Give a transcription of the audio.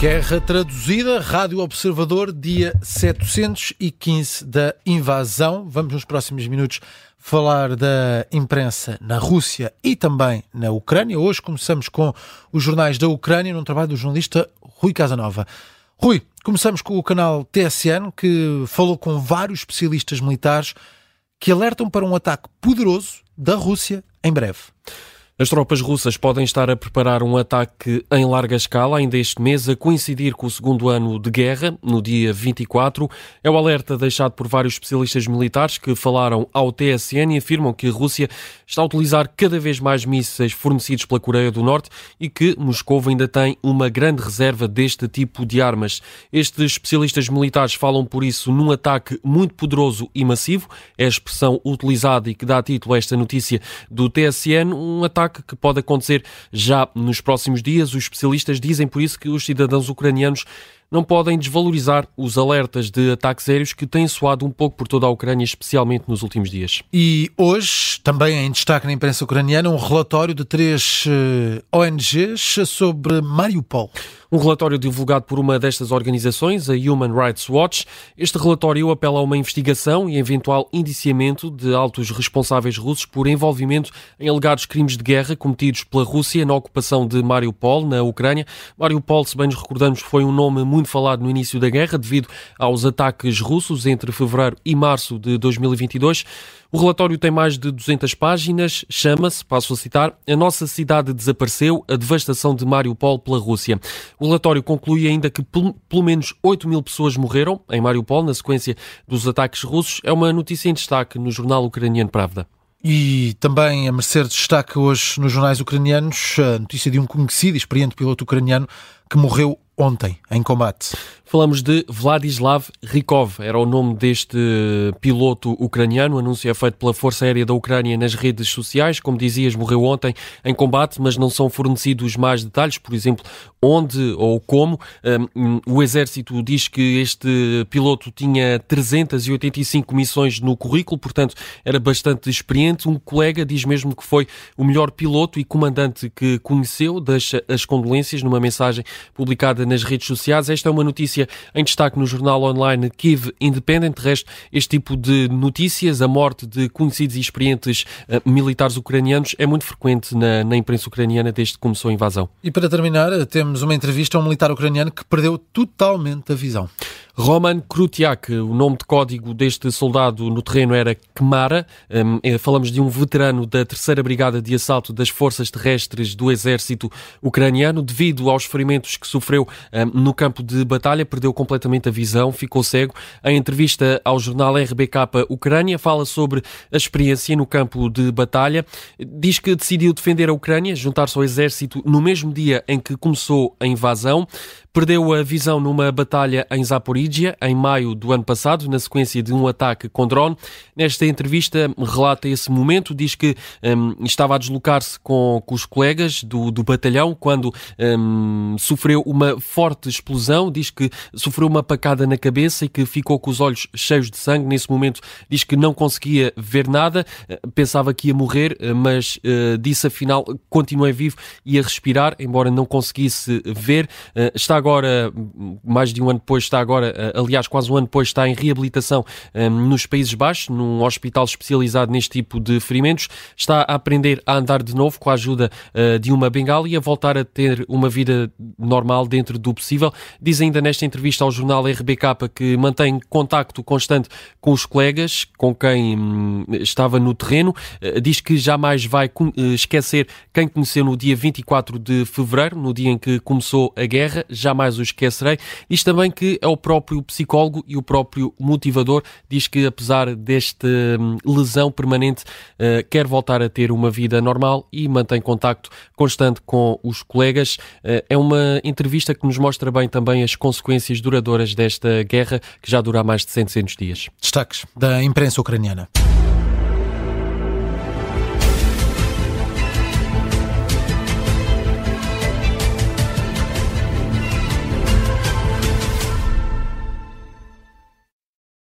Guerra traduzida, Rádio Observador, dia 715 da invasão. Vamos nos próximos minutos falar da imprensa na Rússia e também na Ucrânia. Hoje começamos com os jornais da Ucrânia, num trabalho do jornalista Rui Casanova. Rui, começamos com o canal TSN, que falou com vários especialistas militares que alertam para um ataque poderoso da Rússia em breve. As tropas russas podem estar a preparar um ataque em larga escala ainda este mês, a coincidir com o segundo ano de guerra, no dia 24. É o alerta deixado por vários especialistas militares que falaram ao TSN e afirmam que a Rússia está a utilizar cada vez mais mísseis fornecidos pela Coreia do Norte e que Moscou ainda tem uma grande reserva deste tipo de armas. Estes especialistas militares falam por isso num ataque muito poderoso e massivo, é a expressão utilizada e que dá título a esta notícia do TSN, um ataque ataque que pode acontecer já nos próximos dias. Os especialistas dizem por isso que os cidadãos ucranianos não podem desvalorizar os alertas de ataques aéreos que têm soado um pouco por toda a Ucrânia, especialmente nos últimos dias. E hoje, também em destaque na imprensa ucraniana, um relatório de três eh, ONGs sobre Mariupol. Um relatório divulgado por uma destas organizações, a Human Rights Watch. Este relatório apela a uma investigação e eventual indiciamento de altos responsáveis russos por envolvimento em alegados crimes de guerra cometidos pela Rússia na ocupação de Mariupol, na Ucrânia. Mariupol, se bem nos recordamos, foi um nome muito falado no início da guerra devido aos ataques russos entre fevereiro e março de 2022. O relatório tem mais de 200 páginas, chama-se, passo a citar, A Nossa Cidade Desapareceu, a devastação de Mariupol pela Rússia. O relatório conclui ainda que pelo menos 8 mil pessoas morreram em Mariupol na sequência dos ataques russos. É uma notícia em destaque no jornal ucraniano Pravda. E também a merecer destaque hoje nos jornais ucranianos a notícia de um conhecido e experiente piloto ucraniano que morreu ontem em combate. Falamos de Vladislav Rykov, era o nome deste piloto ucraniano. O anúncio é feito pela Força Aérea da Ucrânia nas redes sociais. Como dizias, morreu ontem em combate, mas não são fornecidos mais detalhes, por exemplo, onde ou como. O Exército diz que este piloto tinha 385 missões no currículo, portanto era bastante experiente. Um colega diz mesmo que foi o melhor piloto e comandante que conheceu, deixa as condolências numa mensagem publicada nas redes sociais. Esta é uma notícia notícia em destaque no jornal online Kiev Independent. De resto, este tipo de notícias, a morte de conhecidos e experientes uh, militares ucranianos, é muito frequente na, na imprensa ucraniana desde que começou a invasão. E para terminar, temos uma entrevista a um militar ucraniano que perdeu totalmente a visão. Roman Krutiak, o nome de código deste soldado no terreno era Kmara. Um, eh, falamos de um veterano da terceira Brigada de Assalto das Forças Terrestres do Exército Ucraniano. Devido aos ferimentos que sofreu um, no campo de batalha, perdeu completamente a visão, ficou cego. Em entrevista ao jornal RBK Ucrânia, fala sobre a experiência no campo de batalha. Diz que decidiu defender a Ucrânia, juntar-se ao exército no mesmo dia em que começou a invasão. Perdeu a visão numa batalha em Zaporizhia, em maio do ano passado, na sequência de um ataque com drone. Nesta entrevista, relata esse momento, diz que um, estava a deslocar-se com, com, os colegas do, do batalhão quando um, sofreu uma forte explosão. Diz que sofreu uma pacada na cabeça e que ficou com os olhos cheios de sangue. Nesse momento, diz que não conseguia ver nada, eh, pensava que ia morrer, eh, mas uh, disse afinal continuei vivo e a respirar, embora não conseguisse ver. Uh, está agora, mais de um ano depois, está agora, aliás, quase um ano depois, está em reabilitação ehm, nos Países Baixos, num hospital especializado neste tipo de ferimentos. Está a aprender a andar de novo com a ajuda uh, de uma bengala e a voltar a ter uma vida normal dentro do possível. Diz ainda nesta entrevista ao jornal RBK que mantém contacto constante com os colegas com quem um, estava no terreno. Uh, diz que jamais vai esquecer quem conheceu no dia 24 de fevereiro, no dia em que começou a guerra. Jamais o esquecerei. Diz também que é o próprio psicólogo e o próprio motivador. Diz que, apesar desta hum, lesão permanente, uh, quer voltar a ter uma vida normal e mantém contacto constante com os colegas. Uh, é uma entrevista que nos mostra bem também as consequências duradouras desta guerra que já dura mais de 700 dias. Destaques da imprensa ucraniana.